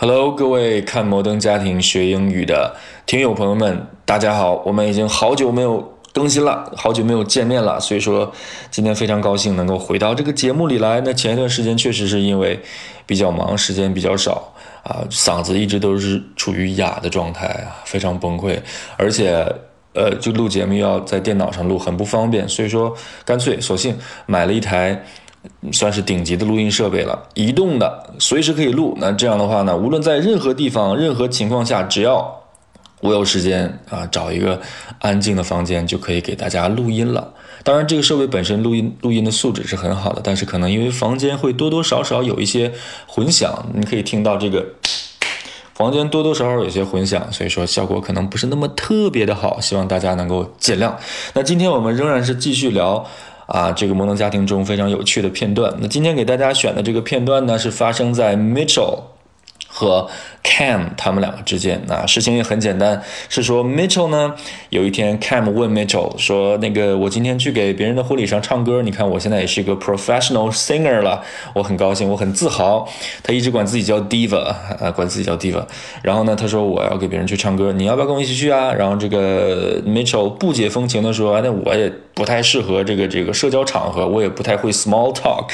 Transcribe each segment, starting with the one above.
Hello，各位看摩登家庭学英语的听友朋友们，大家好！我们已经好久没有更新了，好久没有见面了，所以说今天非常高兴能够回到这个节目里来。那前一段时间确实是因为比较忙，时间比较少啊，嗓子一直都是处于哑的状态啊，非常崩溃，而且呃，就录节目要在电脑上录，很不方便，所以说干脆索性买了一台。算是顶级的录音设备了，移动的，随时可以录。那这样的话呢，无论在任何地方、任何情况下，只要我有时间啊，找一个安静的房间，就可以给大家录音了。当然，这个设备本身录音录音的素质是很好的，但是可能因为房间会多多少少有一些混响，你可以听到这个房间多多少少有些混响，所以说效果可能不是那么特别的好，希望大家能够见谅。那今天我们仍然是继续聊。啊，这个摩登家庭中非常有趣的片段。那今天给大家选的这个片段呢，是发生在 Mitchell 和。Cam 他们两个之间，那事情也很简单，是说 Mitchell 呢，有一天 Cam 问 Mitchell 说：“那个我今天去给别人的婚礼上唱歌，你看我现在也是一个 professional singer 了，我很高兴，我很自豪。”他一直管自己叫 diva，啊，管自己叫 diva。然后呢，他说：“我要给别人去唱歌，你要不要跟我一起去啊？”然后这个 Mitchell 不解风情的说：“那我也不太适合这个这个社交场合，我也不太会 small talk。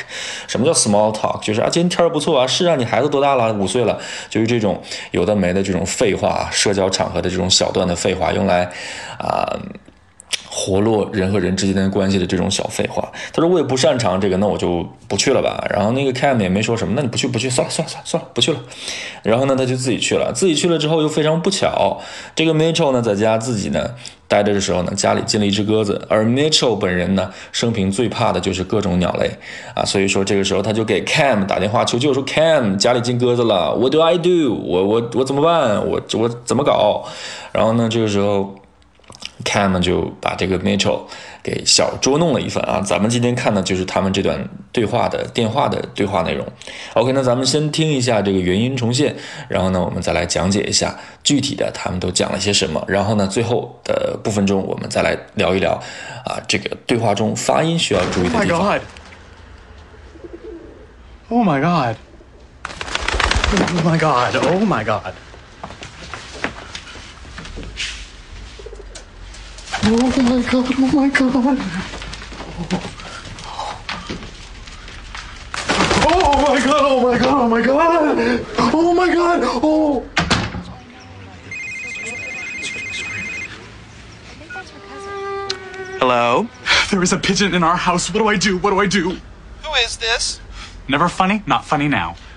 什么叫 small talk？就是啊，今天天儿不错啊，是啊，你孩子多大了？五岁了，就是这种。”有的没的这种废话，社交场合的这种小段的废话，用来啊活络人和人之间的关系的这种小废话。他说我也不擅长这个，那我就不去了吧。然后那个 Cam 也没说什么，那你不去不去，算了算了算了算了，不去了。然后呢，他就自己去了。自己去了之后，又非常不巧，这个 Mitchell 呢在家自己呢。待着的时候呢，家里进了一只鸽子，而 Mitchell 本人呢，生平最怕的就是各种鸟类啊，所以说这个时候他就给 Cam 打电话求救，说 Cam 家里进鸽子了，What do I do？我我我怎么办？我我怎么搞？然后呢，这个时候 Cam 就把这个 Mitchell。给小捉弄了一番啊！咱们今天看的就是他们这段对话的电话的对话内容。OK，那咱们先听一下这个原音重现，然后呢，我们再来讲解一下具体的他们都讲了些什么。然后呢，最后的部分中，我们再来聊一聊啊，这个对话中发音需要注意的地方。Oh my god! Oh my god! Oh my god! Oh my god, Oh, oh my god. Oh my god, oh my god, oh my god. Oh my god, oh. Hello? There is a pigeon in our house. What do I do? What do I do? Who is this? Never funny, not funny now calm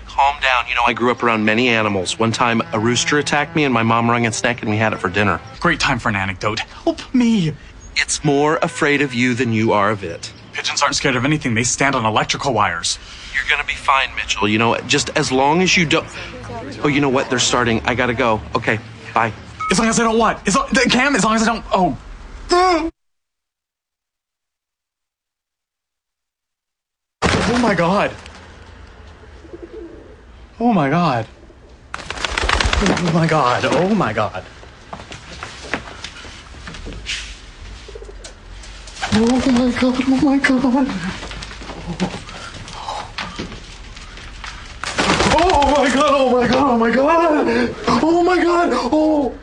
down. You know, I grew up around many animals. One time, a rooster attacked me, and my mom wrung its neck, and we had it for dinner. Great time for an anecdote. Help me. It's more afraid of you than you are of it. Pigeons aren't scared of anything. They stand on electrical wires. You're gonna be fine, Mitchell. You know, just as long as you don't. Oh, you know what? They're starting. I gotta go. Okay, bye. As long as I don't what? As long... Cam, as long as I don't. Oh. Oh my god. Oh my god. Oh my god. Oh my god. Oh my god. Oh my god. Oh, oh my god. Oh my god. Oh my god. Oh my god. Oh.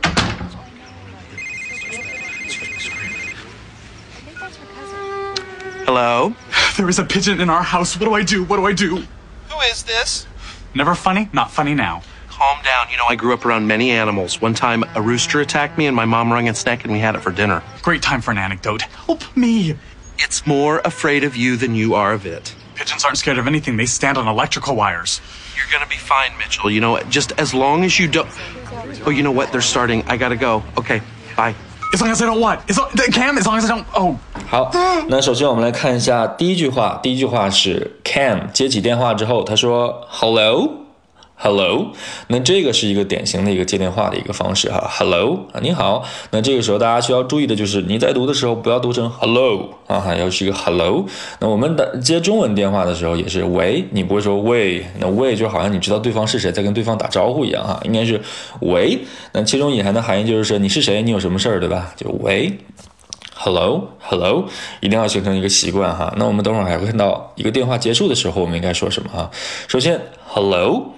Hello? There is a pigeon in our house. What do I do? What do I do? Who is this? Never funny, not funny now. Calm down. You know, I grew up around many animals. One time, a rooster attacked me, and my mom wrung its neck, and we had it for dinner. Great time for an anecdote. Help me. It's more afraid of you than you are of it. Pigeons aren't scared of anything. They stand on electrical wires. You're gonna be fine, Mitchell. You know, just as long as you don't. Oh, you know what? They're starting. I gotta go. Okay, bye. As long as I don't what? As long, Cam, as long as I don't. Oh. 好，那首先我们来看一下第一句话。第一句话是 Cam 接起电话之后，他说 “Hello”。Hello，那这个是一个典型的一个接电话的一个方式哈。Hello 啊，你好。那这个时候大家需要注意的就是你在读的时候不要读成 Hello 啊，要是一个 Hello。那我们的接中文电话的时候也是喂，你不会说喂，那喂就好像你知道对方是谁，在跟对方打招呼一样哈，应该是喂。那其中隐含的含义就是说你是谁，你有什么事儿，对吧？就喂。Hello，Hello，一定要形成一个习惯哈。那我们等会儿还会看到一个电话结束的时候，我们应该说什么哈？首先，Hello。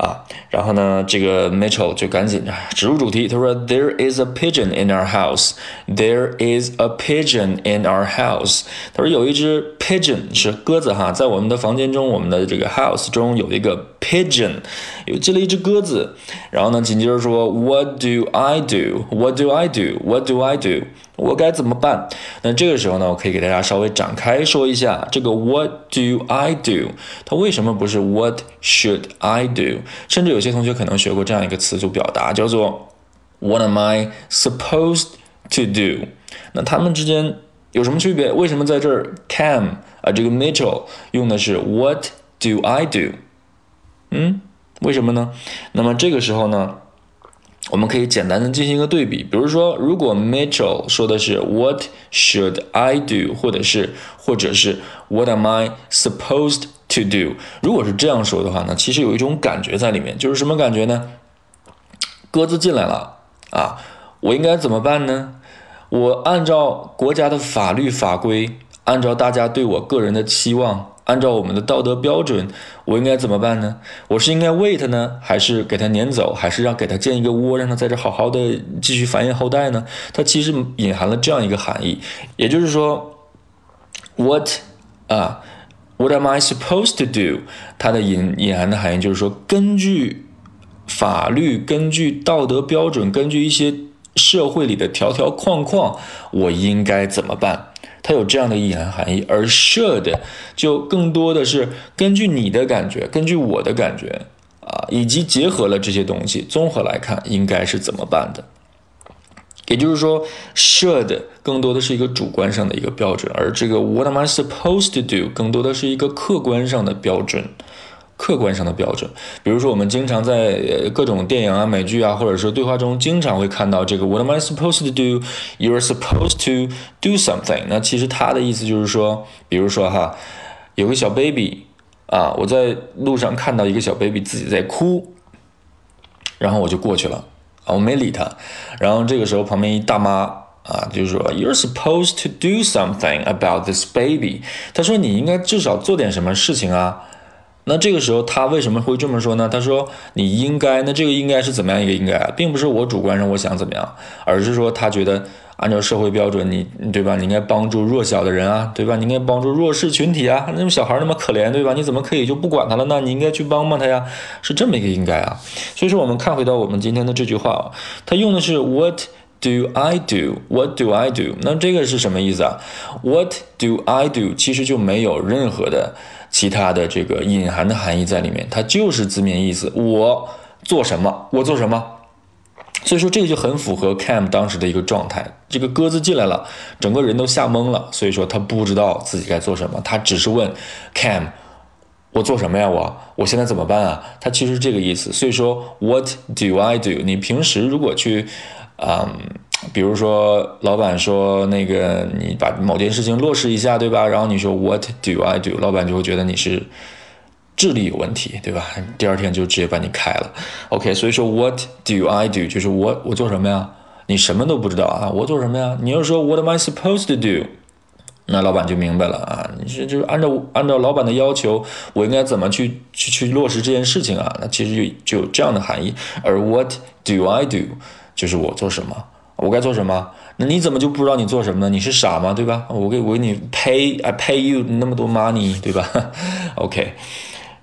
啊，然后呢，这个 Mitchell 就赶紧植入主题，他说：“There is a pigeon in our house. There is a pigeon in our house。”他说有一只 pigeon 是鸽子哈，在我们的房间中，我们的这个 house 中有一个 pigeon，有进了一只鸽子。然后呢，紧接着说：“What do I do? What do I do? What do I do?” 我该怎么办？那这个时候呢，我可以给大家稍微展开说一下，这个 What do I do？它为什么不是 What should I do？甚至有些同学可能学过这样一个词组表达，叫做 What am I supposed to do？那他们之间有什么区别？为什么在这儿 Cam 啊这个 Mitchell 用的是 What do I do？嗯，为什么呢？那么这个时候呢？我们可以简单的进行一个对比，比如说，如果 Mitchell 说的是 What should I do，或者是或者是 What am I supposed to do？如果是这样说的话呢，其实有一种感觉在里面，就是什么感觉呢？鸽子进来了啊，我应该怎么办呢？我按照国家的法律法规，按照大家对我个人的期望。按照我们的道德标准，我应该怎么办呢？我是应该喂它呢，还是给它撵走，还是让给它建一个窝，让它在这好好的继续繁衍后代呢？它其实隐含了这样一个含义，也就是说，what 啊，what am I supposed to do？它的隐隐含的含义就是说，根据法律、根据道德标准、根据一些社会里的条条框框，我应该怎么办？它有这样的隐含含义，而 should 就更多的是根据你的感觉，根据我的感觉啊，以及结合了这些东西，综合来看应该是怎么办的。也就是说，should 更多的是一个主观上的一个标准，而这个 what am I supposed to do 更多的是一个客观上的标准。客观上的标准，比如说我们经常在各种电影啊、美剧啊，或者说对话中，经常会看到这个 "What am I supposed to do? You're supposed to do something." 那其实它的意思就是说，比如说哈，有个小 baby 啊，我在路上看到一个小 baby 自己在哭，然后我就过去了，我没理他，然后这个时候旁边一大妈啊，就说 "You're supposed to do something about this baby." 他说你应该至少做点什么事情啊。那这个时候他为什么会这么说呢？他说你应该，那这个应该是怎么样一个应该啊，并不是我主观上我想怎么样，而是说他觉得按照社会标准，你对吧？你应该帮助弱小的人啊，对吧？你应该帮助弱势群体啊，那种小孩那么可怜，对吧？你怎么可以就不管他了呢？你应该去帮帮他呀，是这么一个应该啊。所以说我们看回到我们今天的这句话啊，他用的是 What do I do? What do I do? 那这个是什么意思啊？What do I do? 其实就没有任何的。其他的这个隐含的含义在里面，它就是字面意思。我做什么？我做什么？所以说这个就很符合 Cam 当时的一个状态。这个鸽子进来了，整个人都吓懵了。所以说他不知道自己该做什么，他只是问 Cam：“ 我做什么呀？我我现在怎么办啊？”他其实这个意思。所以说 What do I do？你平时如果去，嗯。比如说，老板说那个你把某件事情落实一下，对吧？然后你说 What do I do？老板就会觉得你是智力有问题，对吧？第二天就直接把你开了。OK，所以说 What do I do？就是我我做什么呀？你什么都不知道啊？我做什么呀？你要说 What am I supposed to do？那老板就明白了啊，你是就是按照按照老板的要求，我应该怎么去去去落实这件事情啊？那其实就就有这样的含义。而 What do I do？就是我做什么。我该做什么？那你怎么就不知道你做什么呢？你是傻吗？对吧？我给我给你 pay，I pay you 那么多 money，对吧？OK，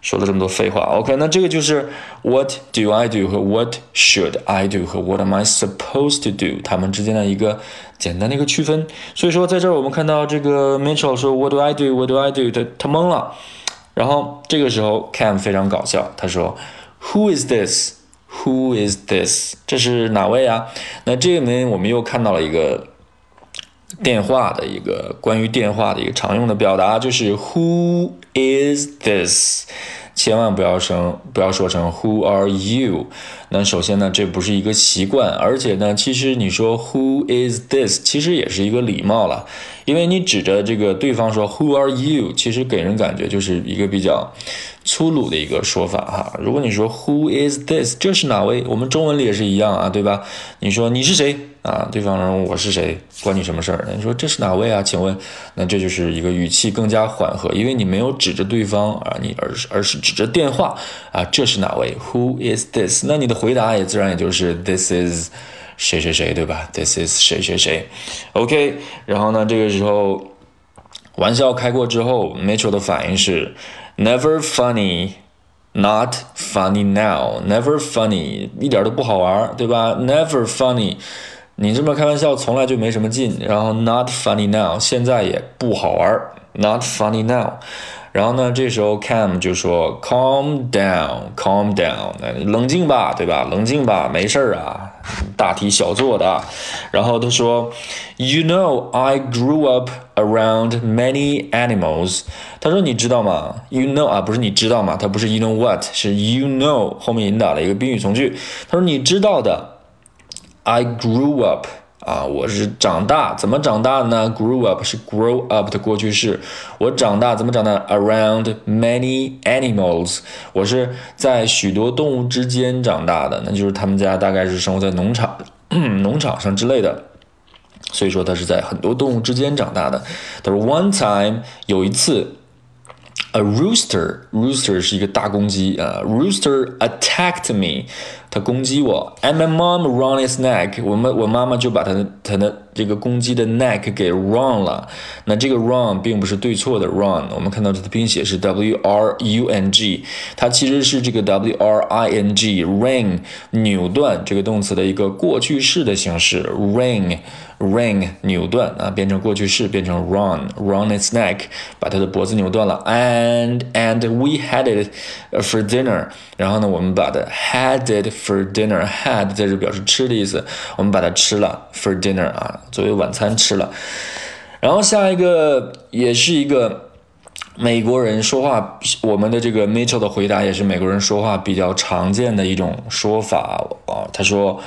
说了这么多废话，OK，那这个就是 What do I do 和 What should I do 和 What am I supposed to do 它们之间的一个简单的一个区分。所以说，在这儿我们看到这个 Mitchell 说 What do I do？What do I do？他他懵了。然后这个时候 Cam 非常搞笑，他说 Who is this? Who is this？这是哪位啊？那这里面我们又看到了一个电话的一个关于电话的一个常用的表达，就是 Who is this？千万不要生，不要说成 Who are you？那首先呢，这不是一个习惯，而且呢，其实你说 Who is this？其实也是一个礼貌了，因为你指着这个对方说 Who are you？其实给人感觉就是一个比较。粗鲁的一个说法哈。如果你说 Who is this？这是哪位？我们中文里也是一样啊，对吧？你说你是谁啊？对方人我是谁？关你什么事儿？你说这是哪位啊？请问，那这就是一个语气更加缓和，因为你没有指着对方啊，你而是而是指着电话啊，这是哪位？Who is this？那你的回答也自然也就是 This is 谁谁谁，对吧？This is 谁谁谁。OK，然后呢，这个时候玩笑开过之后，Mitchell 的反应是。Never funny, not funny now. Never funny，一点都不好玩，对吧？Never funny，你这么开玩笑从来就没什么劲。然后 not funny now，现在也不好玩，not funny now。然后呢，这时候 Cam 就说 Calm down, calm down，冷静吧，对吧？冷静吧，没事儿啊，大题小做的。然后他说，You know I grew up around many animals。他说你知道吗？You know 啊，不是你知道吗？他不是 You know what，是 You know 后面引导了一个宾语从句。他说你知道的，I grew up。啊，我是长大，怎么长大呢？Grew up 是 grow up 的过去式。我长大怎么长大？Around many animals，我是在许多动物之间长大的，那就是他们家大概是生活在农场、农场上之类的。所以说他是在很多动物之间长大的。他说，One time 有一次。A rooster, rooster 是一个大公鸡啊。Rooster attacked me，它攻击我。And my mom wrung its neck，我们我妈妈就把它的它的这个公鸡的 neck 给 wrung 了。那这个 wrung 并不是对错的 wrung，我们看到它的拼写是 w r u n g，它其实是这个 w r i n g ring 扭断这个动词的一个过去式的形式 ring。ring 扭断啊，变成过去式，变成 run run its neck，把它的脖子扭断了。And and we had it for dinner。然后呢，我们把它 had it for dinner。had 在这表示吃的意思，我们把它吃了 for dinner 啊，作为晚餐吃了。然后下一个也是一个美国人说话，我们的这个 Mitchell 的回答也是美国人说话比较常见的一种说法啊。他说。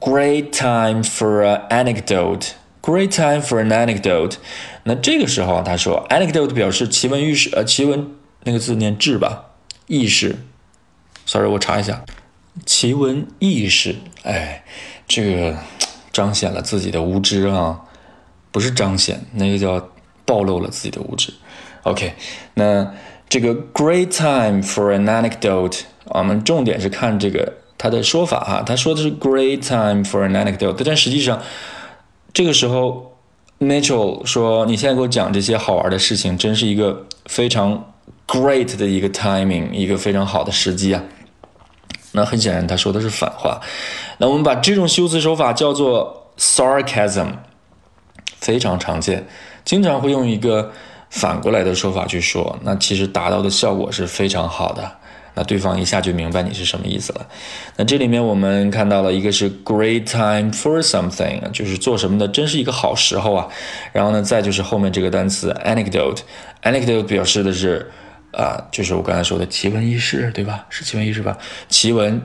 Great time for an anecdote. Great time for an anecdote. 那这个时候啊，他说 anecdote 表示奇闻异事，呃，奇闻那个字念志吧，轶事。Sorry，我查一下，奇闻异事。哎，这个彰显了自己的无知啊，不是彰显，那个叫暴露了自己的无知。OK，那这个 great time for an anecdote，我们重点是看这个。他的说法哈，他说的是 great time for an anecdote，但实际上这个时候，Mitchell 说你现在给我讲这些好玩的事情，真是一个非常 great 的一个 timing，一个非常好的时机啊。那很显然他说的是反话。那我们把这种修辞手法叫做 sarcasm，非常常见，经常会用一个反过来的说法去说，那其实达到的效果是非常好的。那对方一下就明白你是什么意思了。那这里面我们看到了一个是 great time for something，就是做什么的真是一个好时候啊。然后呢，再就是后面这个单词 anecdote，anecdote 表示的是啊，就是我刚才说的奇闻异事，对吧？是奇闻异事吧？奇闻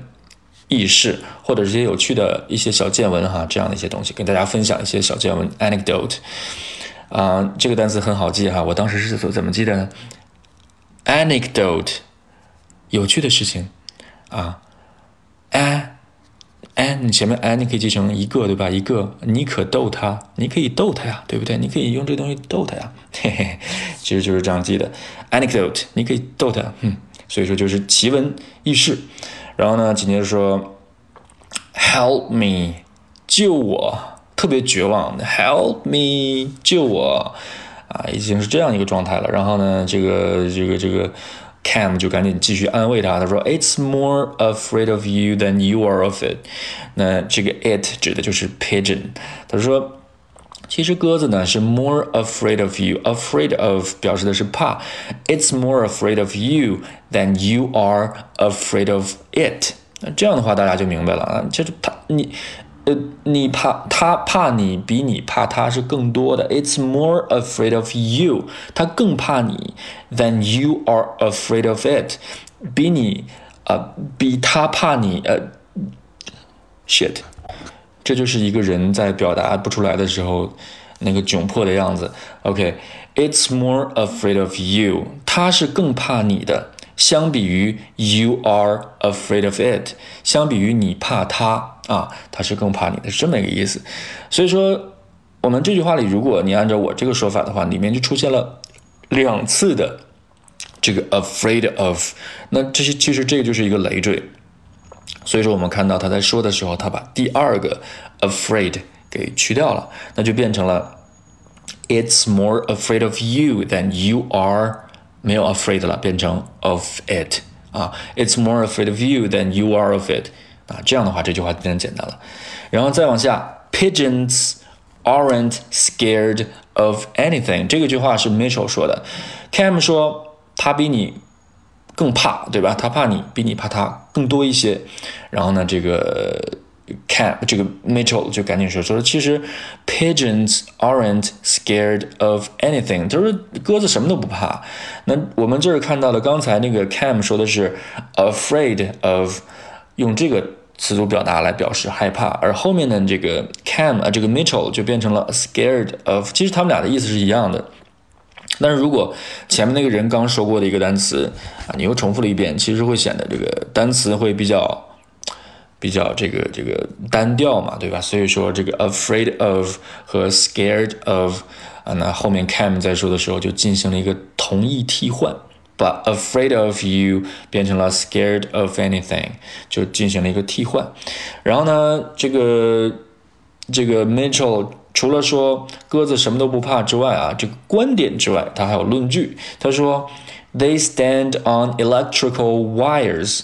异事或者是些有趣的一些小见闻哈，这样的一些东西，跟大家分享一些小见闻 anecdote。啊，这个单词很好记哈，我当时是怎怎么记的呢？anecdote。有趣的事情，啊，哎，哎，你前面哎，你可以记成一个，对吧？一个，你可逗他，你可以逗他呀，对不对？你可以用这东西逗他呀，嘿嘿，其实就是这样记的。Anecdote，你可以逗他，嗯，所以说就是奇闻异事。然后呢，紧接着说，Help me，救我，特别绝望，Help me，救我，啊，已经是这样一个状态了。然后呢，这个，这个，这个。Cam 就赶紧继续安慰他，他说：“It's more afraid of you than you are of it。”那这个 it 指的就是 pigeon。他说：“其实鸽子呢是 more afraid of you，afraid of 表示的是怕。It's more afraid of you than you are afraid of it。那这样的话大家就明白了啊，就是他你。” 呃，你怕他怕你比你怕他是更多的。It's more afraid of you，他更怕你，than you are afraid of it，比你呃比他怕你呃，shit，这就是一个人在表达不出来的时候那个窘迫的样子。OK，It's more afraid of you，他是更怕你的。相比于 you are afraid of it，相比于你怕他啊，他是更怕你的，是这么一个意思。所以说，我们这句话里，如果你按照我这个说法的话，里面就出现了两次的这个 afraid of，那这些其实这个就是一个累赘。所以说，我们看到他在说的时候，他把第二个 afraid 给去掉了，那就变成了 It's more afraid of you than you are 没有 afraid 了，变成 of it 啊，It's more afraid of you than you are of it 啊，这样的话这句话变简单了。然后再往下，Pigeons aren't scared of anything 这个句话是 Mitchell 说的，Cam 说他比你。更怕，对吧？他怕你，比你怕他更多一些。然后呢，这个 Cam 这个 Mitchell 就赶紧说说，其实 pigeons aren't scared of anything，他说鸽子什么都不怕。那我们这儿看到了，刚才那个 Cam 说的是 afraid of，用这个词组表达来表示害怕，而后面的这个 Cam 啊，这个 Mitchell 就变成了 scared of，其实他们俩的意思是一样的。但是如果前面那个人刚说过的一个单词啊，你又重复了一遍，其实会显得这个单词会比较比较这个这个单调嘛，对吧？所以说这个 afraid of 和 scared of 啊，那后面 Cam 在说的时候就进行了一个同义替换，把 afraid of you 变成了 scared of anything，就进行了一个替换。然后呢，这个这个 Mitchell。除了说鸽子什么都不怕之外啊，这个观点之外，他还有论据。他说，They stand on electrical wires.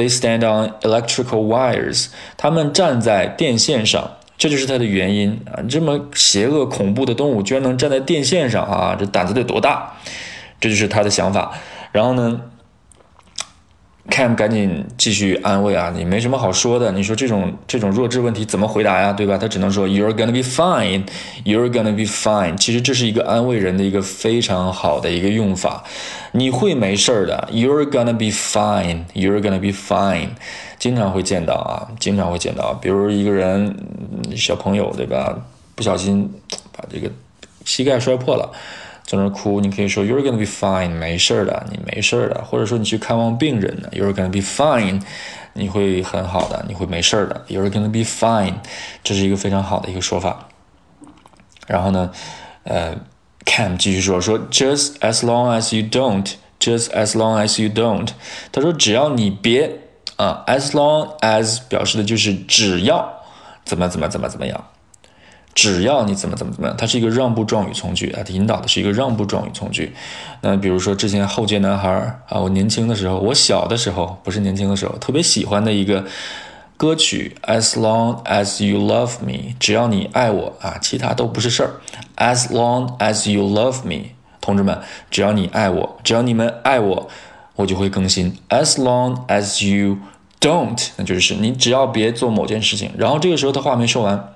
They stand on electrical wires. 他们站在电线上，这就是它的原因啊！这么邪恶恐怖的动物居然能站在电线上啊！这胆子得多大？这就是他的想法。然后呢？Cam 赶紧继续安慰啊，你没什么好说的。你说这种这种弱智问题怎么回答呀？对吧？他只能说 You're gonna be fine, You're gonna be fine。其实这是一个安慰人的一个非常好的一个用法。你会没事儿的，You're gonna be fine, You're gonna be fine。经常会见到啊，经常会见到，比如一个人小朋友对吧，不小心把这个膝盖摔破了。在那哭，你可以说 You're gonna be fine，没事的，你没事的。或者说你去看望病人呢，You're gonna be fine，你会很好的，你会没事的。You're gonna be fine，这是一个非常好的一个说法。然后呢，呃，Cam 继续说说 Just as long as you don't，just as long as you don't。他说只要你别啊，as long as 表示的就是只要怎么怎么怎么怎么样。只要你怎么怎么怎么样，它是一个让步状语从句啊，它引导的是一个让步状语从句。那比如说之前后街男孩啊，我年轻的时候，我小的时候不是年轻的时候，特别喜欢的一个歌曲，As long as you love me，只要你爱我啊，其他都不是事儿。As long as you love me，同志们，只要你爱我，只要你们爱我，我就会更新。As long as you don't，那就是你只要别做某件事情。然后这个时候他话没说完。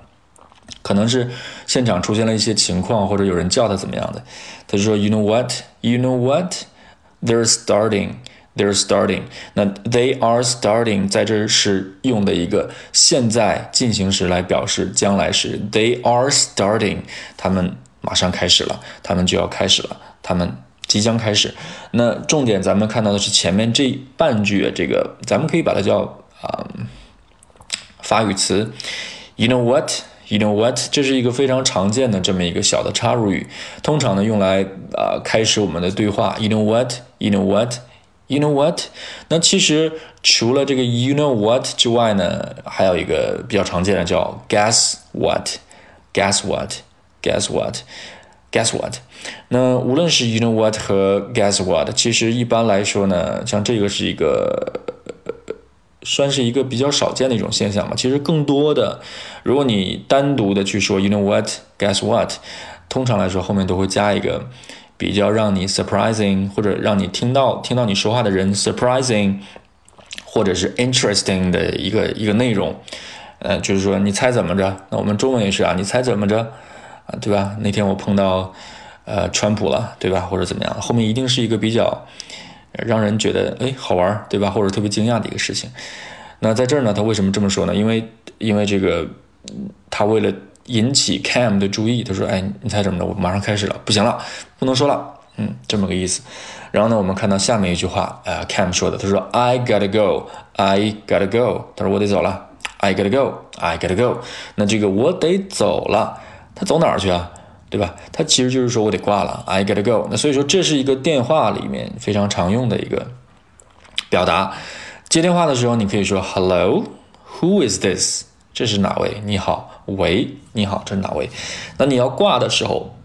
可能是现场出现了一些情况，或者有人叫他怎么样的，他就说，You know what? You know what? They're starting. They're starting. 那 they are starting 在这是用的一个现在进行时来表示将来时。They are starting. 他们马上开始了，他们就要开始了，他们即将开始。那重点咱们看到的是前面这半句，这个咱们可以把它叫啊法语词。You know what? You know what？这是一个非常常见的这么一个小的插入语，通常呢用来啊开始我们的对话。You know what？You know what？You know what？那其实除了这个 You know what 之外呢，还有一个比较常见的叫 Guess what？Guess what？Guess what？Guess what？那无论是 You know what 和 Guess what，其实一般来说呢，像这个是一个。算是一个比较少见的一种现象吧。其实更多的，如果你单独的去说，you know what，guess what，通常来说后面都会加一个比较让你 surprising 或者让你听到听到你说话的人 surprising，或者是 interesting 的一个一个内容。呃，就是说你猜怎么着？那我们中文也是啊，你猜怎么着？啊，对吧？那天我碰到呃川普了，对吧？或者怎么样？后面一定是一个比较。让人觉得哎好玩，对吧？或者特别惊讶的一个事情。那在这儿呢，他为什么这么说呢？因为因为这个，他为了引起 Cam 的注意，他说：“哎，你猜怎么着？我马上开始了，不行了，不能说了嗯，这么个意思。然后呢，我们看到下面一句话，呃、，Cam 说的，他说 I gotta go，I gotta go，他说我得走了，I gotta go，I gotta go。那这个我得走了，他走哪儿去啊？对吧？他其实就是说我得挂了，I gotta go。那所以说这是一个电话里面非常常用的一个表达。接电话的时候，你可以说 Hello，Who is this？这是哪位？你好，喂，你好，这是哪位？那你要挂的时候，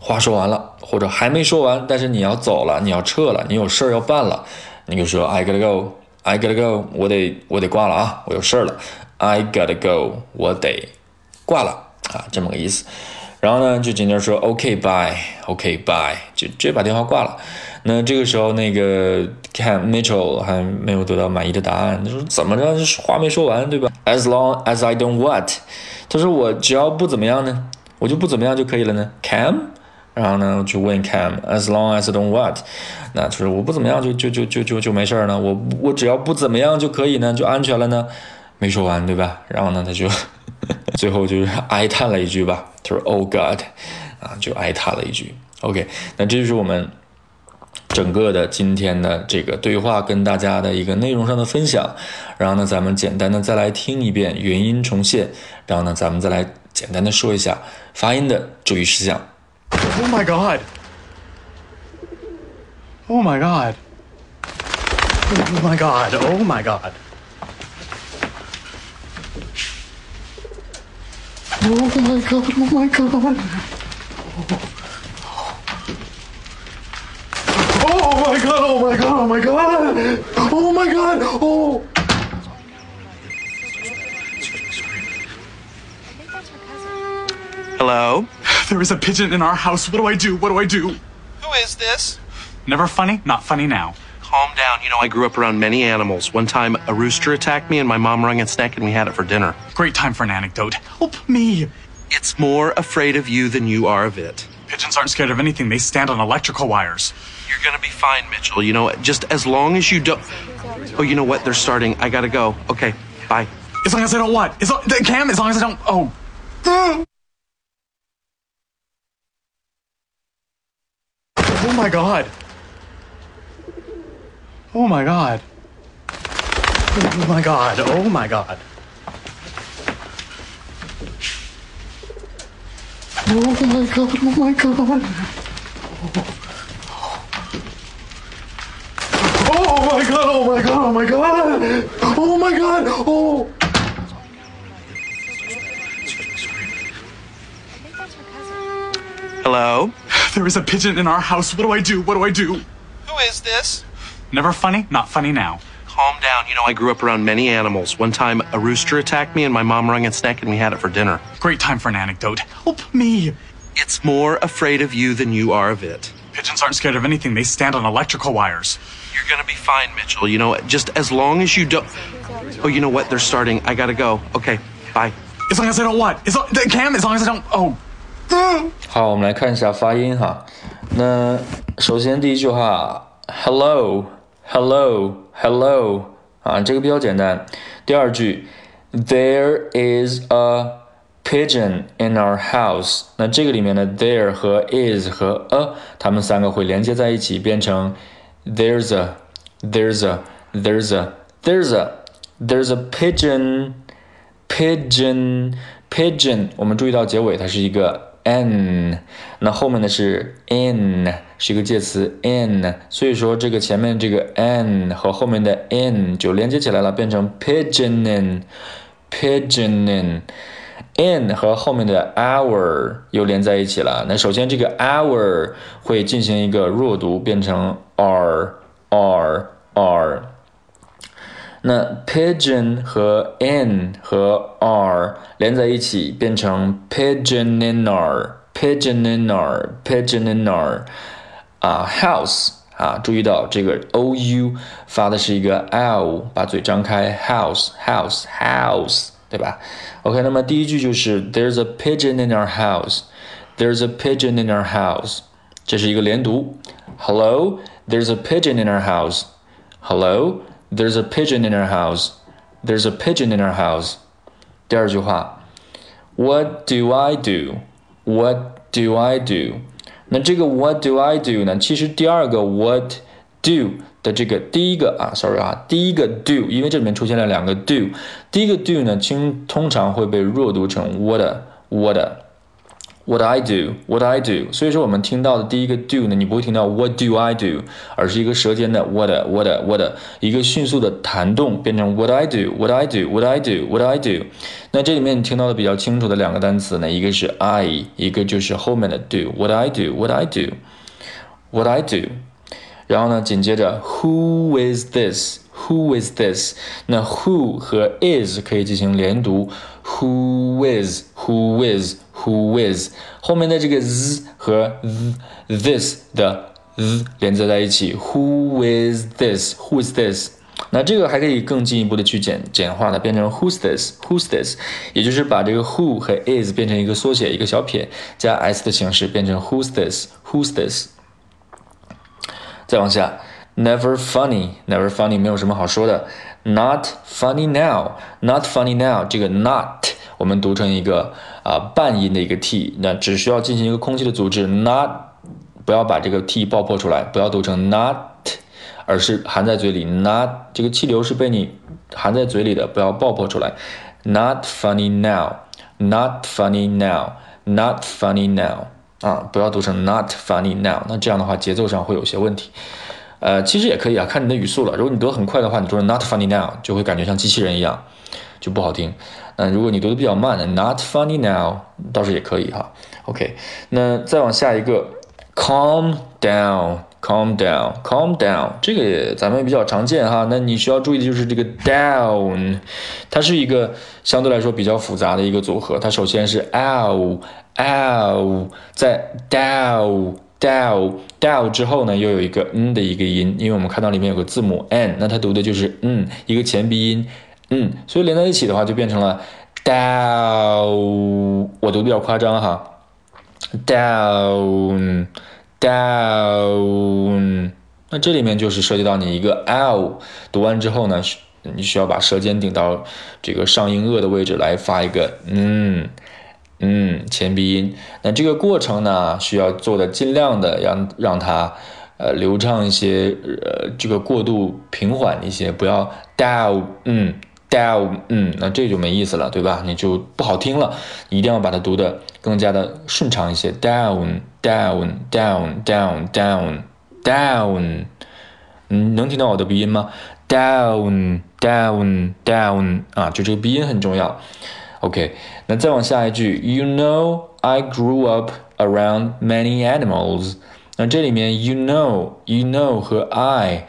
话说完了，或者还没说完，但是你要走了，你要撤了，你有事儿要办了，你就说 I gotta go，I gotta go，我得我得挂了啊，我有事儿了，I gotta go，我得挂了啊，这么个意思。然后呢，就紧接着说 OK bye，OK bye，就直接把电话挂了。那这个时候，那个 Cam Mitchell 还没有得到满意的答案。他说：“怎么着？话没说完，对吧？”As long as I don't what，他说我只要不怎么样呢，我就不怎么样就可以了呢。Cam，然后呢就问 Cam，As long as I don't what，那就是我不怎么样就就就就就就没事儿呢。我我只要不怎么样就可以呢，就安全了呢。没说完，对吧？然后呢，他就 最后就是哀叹了一句吧。他说：“Oh God，啊，就哀叹了一句。”OK，那这就是我们。整个的今天的这个对话跟大家的一个内容上的分享，然后呢，咱们简单的再来听一遍原音重现，然后呢，咱们再来简单的说一下发音的注意事项。Oh my god. Oh my god. Oh my god. Oh my god. Oh my god. Oh my god. Oh my god. Oh my god. Oh my god. Oh my god. Oh. Hello? There is a pigeon in our house. What do I do? What do I do? Who is this? Never funny, not funny now. Calm down. You know, I grew up around many animals. One time, a rooster attacked me, and my mom wrung its neck, and we had it for dinner. Great time for an anecdote. Help me. It's more afraid of you than you are of it. Pigeons aren't scared of anything. They stand on electrical wires. You're gonna be fine, Mitchell. You know, just as long as you don't. Oh, you know what? They're starting. I gotta go. Okay, bye. As long as I don't what? As long, Cam, as long as I don't. Oh. Oh my god. Oh my god. Oh my god. Oh my god. Oh my god. Oh my god. Oh my god. Oh my god. Oh my god. Oh my god. Oh. Hello? There is a pigeon in our house. What do I do? What do I do? Who is this? Never funny, not funny now. Calm down. You know, I grew up around many animals. One time, a rooster attacked me, and my mom wrung its neck, and we had it for dinner. Great time for an anecdote. Help me. It's more afraid of you than you are of it. Pigeons aren't scared of anything. They stand on electrical wires. You're gonna be fine, Mitchell. You know, just as long as you don't. Oh, you know what? They're starting. I gotta go. Okay, bye. As long as I don't what? As long, Cam, as long as I don't. Oh. 好，我们来看一下发音哈。那首先第一句话 Hello, hello！啊，这个比较简单。第二句，There is a pigeon in our house。那这个里面的 there 和 is 和 a，它们三个会连接在一起，变成 there's a，there's a，there's a，there's a，there's a pigeon，pigeon，pigeon。我们注意到结尾它是一个。n，那后面的是 in，是一个介词 in，所以说这个前面这个 n 和后面的 in 就连接起来了，变成 pigeonin，pigeonin，in 和后面的 our 又连在一起了。那首先这个 our 会进行一个弱读，变成 r r r。那 pigeon 和 in 和 r 连在一起，变成 pigeoninar，pigeoninar，pigeoninar， 啊，house 啊，注意到这个 o u 发的是一个 l，把嘴张开，house，house，house，对吧？OK，那么第一句就是 There's a pigeon in our house，There's a pigeon in our house，这是一个连读。Hello，There's a pigeon in our house，Hello。There's a pigeon in our house. There's a pigeon in our house. 第二句话，What do I do? What do I do? 那这个 What do I do 呢？其实第二个 What do 的这个第一个啊，sorry 啊，第一个 do，因为这里面出现了两个 do，第一个 do 呢，经通常会被弱读成 what what。What I do, what I do，所以说我们听到的第一个 do 呢，你不会听到 What do I do，而是一个舌尖的 what what what，一个迅速的弹动变成 What I do, what I do, what I do, what I do。那这里面你听到的比较清楚的两个单词呢，一个是 I，一个就是后面的 do。What I do, what I do, what I do。然后呢，紧接着 Who is this? Who is this？那 who 和 is 可以进行连读。Who is? Who is? Who is 后面的这个 z 和 this 的 z 连接在一起，Who is this？Who is this？那这个还可以更进一步的去简简化它，变成 Who's this？Who's this？也就是把这个 who 和 is 变成一个缩写，一个小撇加 s 的形式，变成 Who's this？Who's this？再往下，Never funny，Never funny 没有什么好说的，Not funny now，Not funny now，这个 not 我们读成一个啊半音的一个 t，那只需要进行一个空气的阻滞，not 不要把这个 t 爆破出来，不要读成 not，而是含在嘴里，not 这个气流是被你含在嘴里的，不要爆破出来，not funny now，not funny now，not funny now，啊，不要读成 not funny now，那这样的话节奏上会有些问题。呃，其实也可以啊，看你的语速了。如果你读很快的话，你读成 not funny now 就会感觉像机器人一样，就不好听。嗯，如果你读的比较慢的，not funny now 倒是也可以哈。OK，那再往下一个，calm down，calm down，calm down，这个咱们比较常见哈。那你需要注意的就是这个 down，它是一个相对来说比较复杂的一个组合。它首先是 ow，ow，在 down，down，down 之后呢，又有一个 n 的一个音，因为我们看到里面有个字母 n，那它读的就是嗯，一个前鼻音。嗯，所以连在一起的话，就变成了 down。我读比较夸张哈，down down。那这里面就是涉及到你一个 l，读完之后呢，你需要把舌尖顶到这个上音颚的位置来发一个嗯嗯前鼻音。那这个过程呢，需要做的尽量的让让它呃流畅一些，呃这个过渡平缓一些，不要 down 嗯。down，嗯，那这就没意思了，对吧？你就不好听了，你一定要把它读的更加的顺畅一些。down，down，down，down，down，down，嗯，能听到我的鼻音吗？down，down，down，啊，就这个鼻音很重要。OK，那再往下一句，You know I grew up around many animals。那这里面 you know，you know 和 I。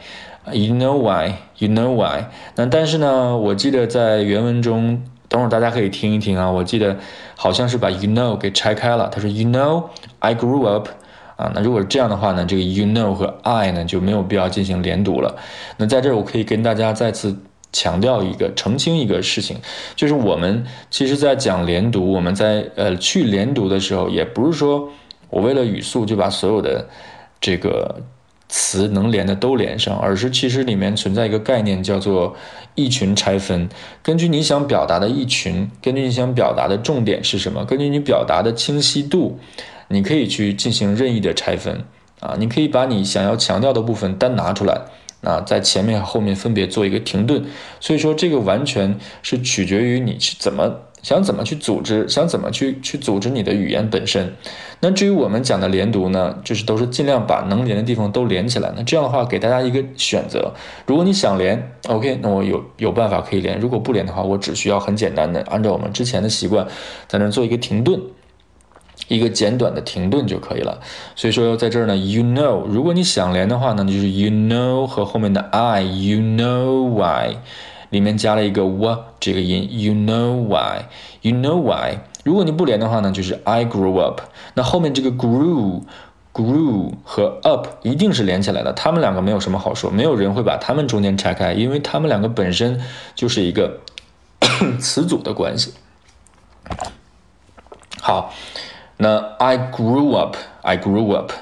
You know why? You know why? 那但是呢，我记得在原文中，等会儿大家可以听一听啊。我记得好像是把 you know 给拆开了。他说 You know I grew up 啊。那如果是这样的话呢，这个 you know 和 I 呢就没有必要进行连读了。那在这儿我可以跟大家再次强调一个、澄清一个事情，就是我们其实在讲连读，我们在呃去连读的时候，也不是说我为了语速就把所有的这个。词能连的都连上，而是其实里面存在一个概念叫做一群拆分。根据你想表达的一群，根据你想表达的重点是什么，根据你表达的清晰度，你可以去进行任意的拆分啊。你可以把你想要强调的部分单拿出来啊，在前面后面分别做一个停顿。所以说这个完全是取决于你是怎么。想怎么去组织，想怎么去去组织你的语言本身。那至于我们讲的连读呢，就是都是尽量把能连的地方都连起来。那这样的话，给大家一个选择。如果你想连，OK，那我有有办法可以连。如果不连的话，我只需要很简单的按照我们之前的习惯，在那做一个停顿，一个简短的停顿就可以了。所以说在这儿呢，you know，如果你想连的话呢，就是 you know 和后面的 I，you know why。里面加了一个 “what” 这个音，you know why，you know why。如果你不连的话呢，就是 I grew up。那后面这个 grew，grew 和 up 一定是连起来的，他们两个没有什么好说，没有人会把他们中间拆开，因为他们两个本身就是一个 词组的关系。好，那 I grew up，I grew up，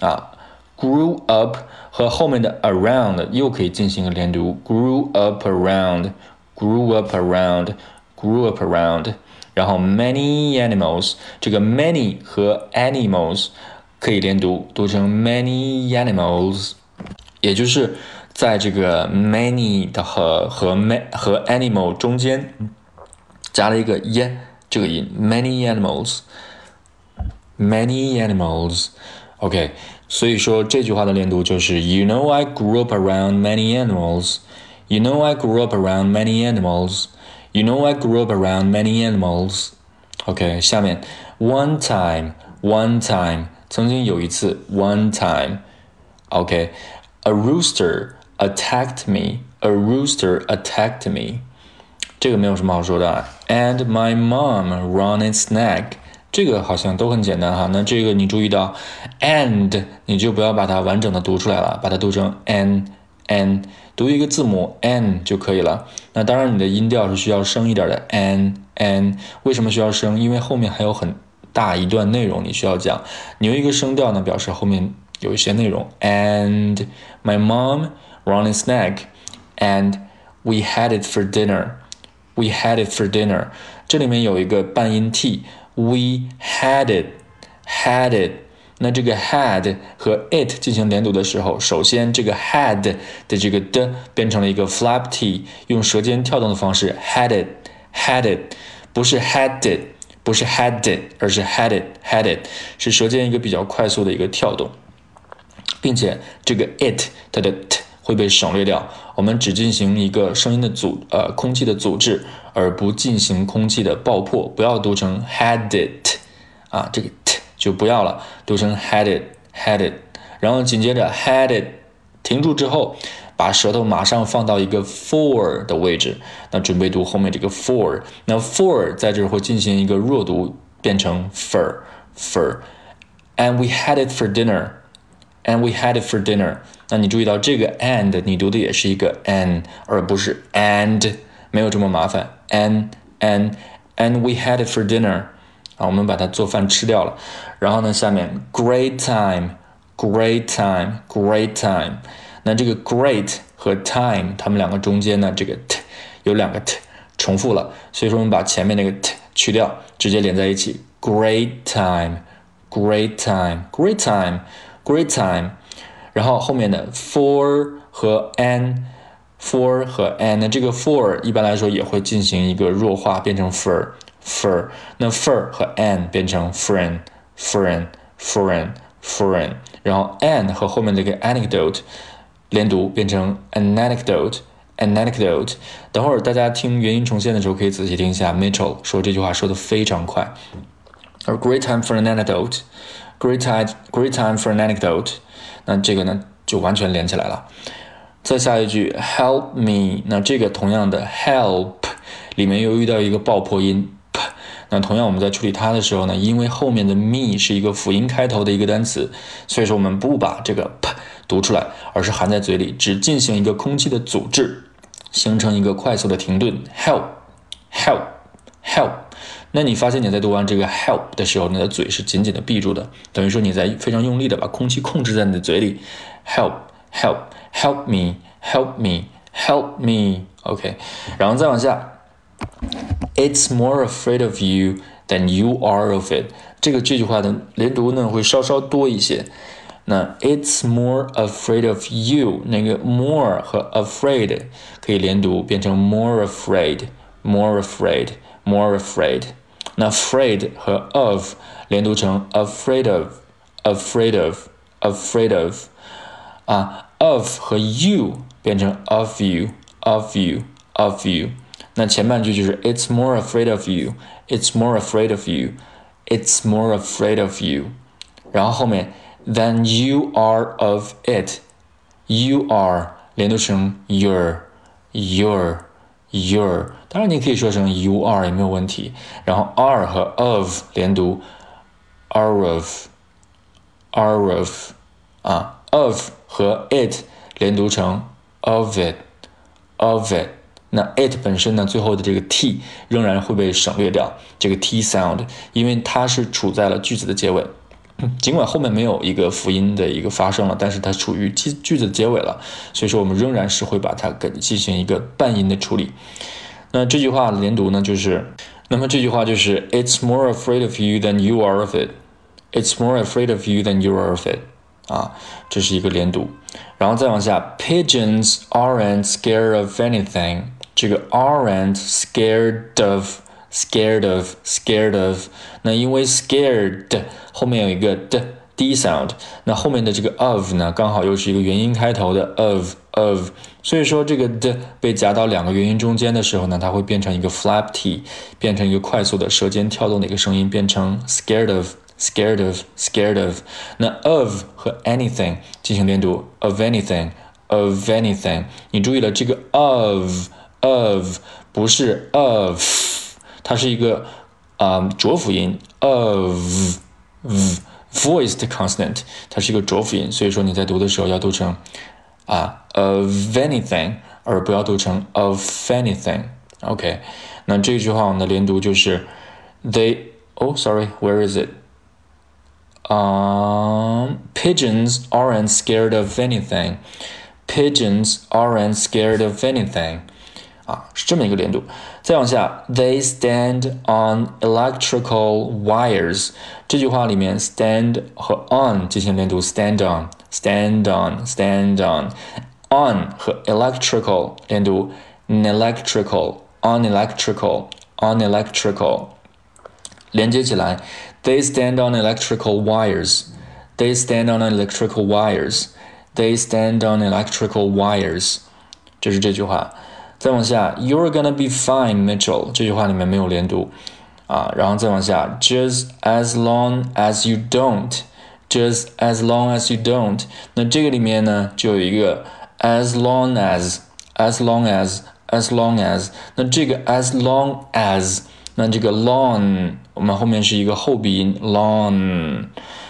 啊 ，grew up。和后面的 around 又可以进行一个连读，grew up around，grew up around，grew up around，然后 many animals，这个 many 和 animals 可以连读，读成 many animals，也就是在这个 many 的和和 ma 和 animal 中间加了一个 y 这个音，many animals，many animals。 OK，所以说这句话的连读就是 You know I grew up around many animals. You know I grew up around many animals. You know I grew up around many animals. OK，下面 one time one time 曾经有一次 one time。OK，a rooster attacked me. A rooster attacked me. 这个没有什么好说的啊。And my mom ran its neck. 这个好像都很简单哈。那这个你注意到，and 你就不要把它完整的读出来了，把它读成 n n，读一个字母 n 就可以了。那当然你的音调是需要升一点的 n n。为什么需要升？因为后面还有很大一段内容你需要讲。你用一个声调呢，表示后面有一些内容。And my mom ran its neck, and we had it for dinner. We had it for dinner. 这里面有一个半音 t。We had it, had it。那这个 had 和 it 进行连读的时候，首先这个 had 的这个的变成了一个 flap t，用舌尖跳动的方式 had it, had it，不是 had it，不是 had it，而是 had it, had it，是舌尖一个比较快速的一个跳动，并且这个 it 它的 t 会被省略掉，我们只进行一个声音的阻呃空气的阻滞，而不进行空气的爆破。不要读成 had it 啊，这个 t 就不要了，读成 had it had it。然后紧接着 had it 停住之后，把舌头马上放到一个 for 的位置，那准备读后面这个 for。那 for 在这儿会进行一个弱读，变成 for for。And we had it for dinner. And we had it for dinner. 那你注意到这个 and 你读的也是一个 an，而不是 and，没有这么麻烦。and and and we had it for dinner 啊，我们把它做饭吃掉了。然后呢，下面 great time，great time，great time。那这个 great 和 time 它们两个中间呢，这个 t 有两个 t 重复了，所以说我们把前面那个 t 去掉，直接连在一起。great time，great time，great time time，great time。然后后面的 for 和 an，for 和 an，那这个 for 一般来说也会进行一个弱化，变成 fur，fur。那 fur 和 an 变成 friend，friend，friend，friend。然后 an 和后面这个 anecdote 连读变成 an anecdote，an anecdote。等会儿大家听原音重现的时候，可以仔细听一下 Mitchell 说这句话说的非常快。而 great time for an anecdote，great Great time, great time for an anecdote。那这个呢就完全连起来了。再下一句 help me，那这个同样的 help 里面又遇到一个爆破音那同样我们在处理它的时候呢，因为后面的 me 是一个辅音开头的一个单词，所以说我们不把这个 p 读出来，而是含在嘴里，只进行一个空气的阻滞，形成一个快速的停顿。help，help，help。那你发现你在读完这个 help 的时候，你的嘴是紧紧的闭住的，等于说你在非常用力的把空气控制在你的嘴里。help，help，help me，help me，help me。OK，然后再往下，It's more afraid of you than you are of it。这个这句话的连读呢会稍稍多一些。那 It's more afraid of you，那个 more 和 afraid 可以连读变成 more afraid，more afraid。那 afraid 和 of 连读成 afraid of，afraid of，afraid of，啊，of 和 you 变成 of you，of you，of you。那前半句就是 It's more afraid of you，It's more afraid of you，It's more afraid of you。然后后面 Than you are of it，you are 连读成 your，your。 当然你可以说成 you are 也没有问题。然后 are 和 of 连读，are of，are of，啊，of 和 it 连读成 of it，of it。那 it 本身呢，最后的这个 t 仍然会被省略掉，这个 t sound，因为它是处在了句子的结尾。尽管后面没有一个辅音的一个发生了，但是它处于句句子的结尾了，所以说我们仍然是会把它给进行一个半音的处理。那这句话连读呢，就是，那么这句话就是 It's more afraid of you than you are of it. It's more afraid of you than you are of it。啊，这是一个连读。然后再往下，Pigeons aren't scared of anything。这个 aren't scared of。scared of scared of，那因为 scared 后面有一个的 d sound，那后面的这个 of 呢，刚好又是一个元音开头的 of of，所以说这个的被夹到两个元音中间的时候呢，它会变成一个 flap t，变成一个快速的舌尖跳动的一个声音，变成 scared of scared of scared of。那 of 和 anything 进行连读，of anything of anything，你注意了，这个 of of 不是 of。它是一个啊浊辅音，of voiced consonant，它是一个浊辅音，所以说你在读的时候要读成啊 of anything，而不要读成 of anything。OK，那这句话我们的连读就是 they oh sorry where is it？um, pigeons aren't scared of anything. Pigeons aren't scared of anything. 啊，是这么一个连读。再往下，They stand on electrical wires。这句话里面，stand 和 on 进行连读，stand on，stand on，stand on。on 和 electrical 连读，electrical，on electrical，on electrical。连接起来，They stand on electrical wires。They stand on electrical wires. They stand on electrical wires. 这是这句话。再往下，You're gonna be fine, Mitchell。这句话里面没有连读啊，然后再往下，Just as long as you don't, Just as long as you don't。那这个里面呢，就有一个 as long as, as long as, as long as。那这个 as long as，那这个 long 我们后面是一个后鼻音 long。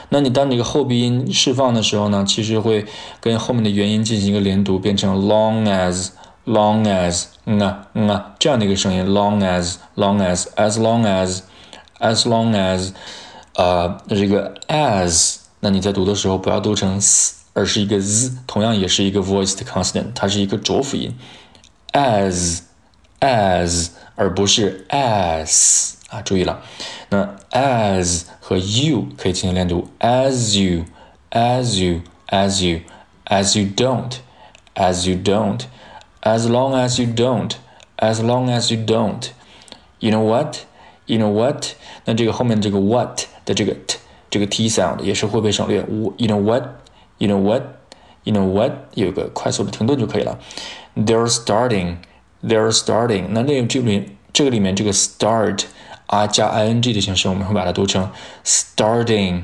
那你当这个后鼻音释放的时候呢，其实会跟后面的元音进行一个连读，变成 long as。long as 嗯啊嗯啊这样的一个声音，long as long as as long as as long as，呃，这个 as，那你在读的时候不要读成 s，而是一个 z，同样也是一个 voiced consonant，它是一个浊辅音，as as，而不是 as 啊，注意了，那 as 和 you 可以进行连读，as you as you as you as you don't as you don't。as long as you don't, as long as you don't, you know what? You know what? 那这个后面这个 what 的这个 t 这个 t sound 也是会被省略。You know what? You know what? You know what? 有个快速的停顿就可以了。They're starting. They're starting. 那那这里这个里面这个 start 啊加 ing 的形式，我们会把它读成 starting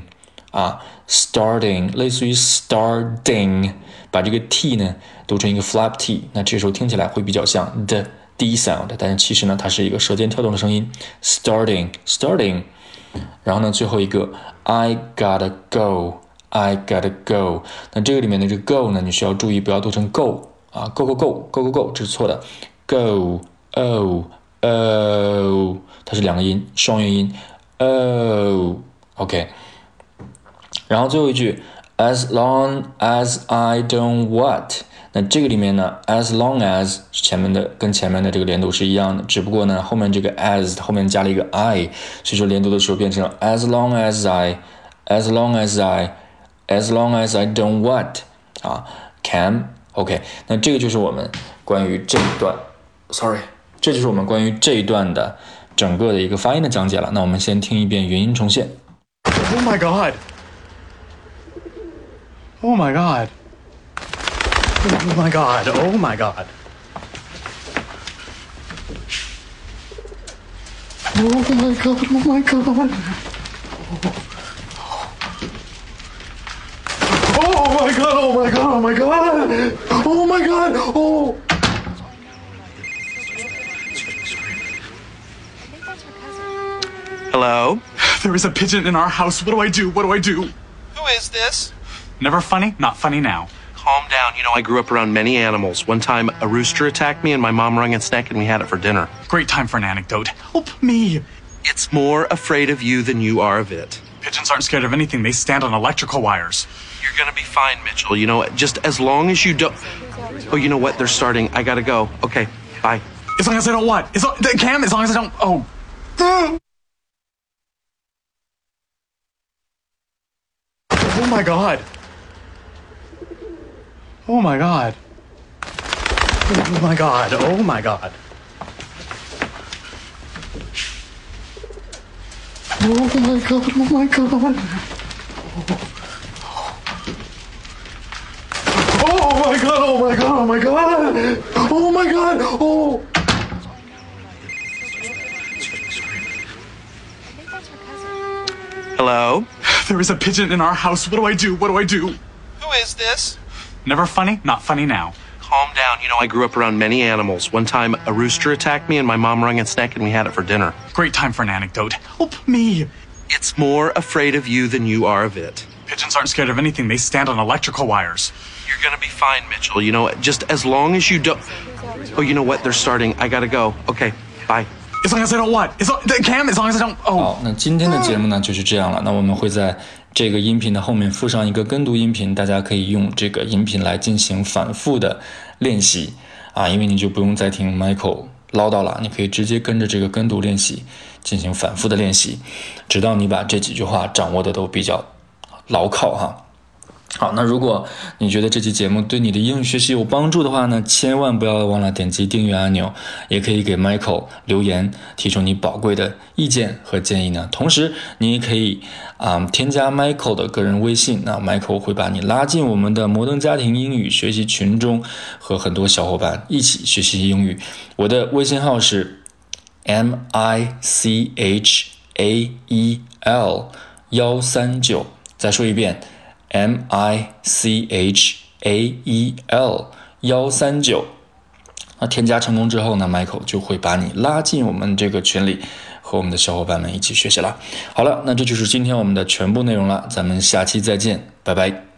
啊，starting 类似于 starting，把这个 t 呢。读成一个 flap t，那这时候听起来会比较像的 d sound，但是其实呢，它是一个舌尖跳动的声音。starting，starting，然后呢，最后一个 I gotta go，I gotta go。那这个里面的这个 go 呢，你需要注意不要读成 go 啊，go go go go go go，这是错的。go o o，它是两个音，双元音 o，OK。然后最后一句 As long as I don't what。那这个里面呢，as long as 前面的跟前面的这个连读是一样的，只不过呢后面这个 as 后面加了一个 i，所以说连读的时候变成 as long as I，as long as I，as long as I don't what 啊，can，OK，那这个就是我们关于这一段，sorry，这就是我们关于这一段的整个的一个发音的讲解了。那我们先听一遍元音重现。Oh my god! Oh my god! Oh my god, oh my god. Oh my god, oh my god. Oh my god, oh my god, oh my god. Oh my god, oh. Hello? There is a pigeon in our house. What do I do? What do I do? Who is this? Never funny, not funny now calm down. You know, I grew up around many animals. One time, a rooster attacked me, and my mom wrung its neck, and we had it for dinner. Great time for an anecdote. Help me. It's more afraid of you than you are of it. Pigeons aren't scared of anything. They stand on electrical wires. You're gonna be fine, Mitchell. You know, just as long as you don't. Oh, you know what? They're starting. I gotta go. Okay, bye. As long as I don't what? As long, Cam, as long as I don't. Oh. Oh my god. Oh my god. Oh my god. Oh my god. Oh my god. Oh my god. Oh my god. Oh my god. Oh my god. Oh my god. Oh. Hello? There is a pigeon in our house. What do I do? What do I do? Who is this? Never funny? Not funny now. Calm down. You know, I grew up around many animals. One time, a rooster attacked me, and my mom wrung its neck, and we had it for dinner. Great time for an anecdote. Help me. It's more afraid of you than you are of it. Pigeons aren't scared of anything. They stand on electrical wires. You're gonna be fine, Mitchell. You know, just as long as you don't. Oh, you know what? They're starting. I gotta go. Okay, bye. As long as I don't what? As long, Cam, as long as I don't. Oh. 好，那今天的节目呢就是这样了。那我们会在 这个音频的后面附上一个跟读音频，大家可以用这个音频来进行反复的练习啊，因为你就不用再听 Michael 唠叨了，你可以直接跟着这个跟读练习进行反复的练习，直到你把这几句话掌握的都比较牢靠哈。好，那如果你觉得这期节目对你的英语学习有帮助的话呢，千万不要忘了点击订阅按钮，也可以给 Michael 留言，提出你宝贵的意见和建议呢。同时，你也可以啊、添加 Michael 的个人微信，那 Michael 会把你拉进我们的摩登家庭英语学习群中，和很多小伙伴一起学习英语。我的微信号是 M I C H A E L 幺三九，再说一遍。M I C H A E L 幺三九，那添加成功之后呢，Michael 就会把你拉进我们这个群里，和我们的小伙伴们一起学习了。好了，那这就是今天我们的全部内容了，咱们下期再见，拜拜。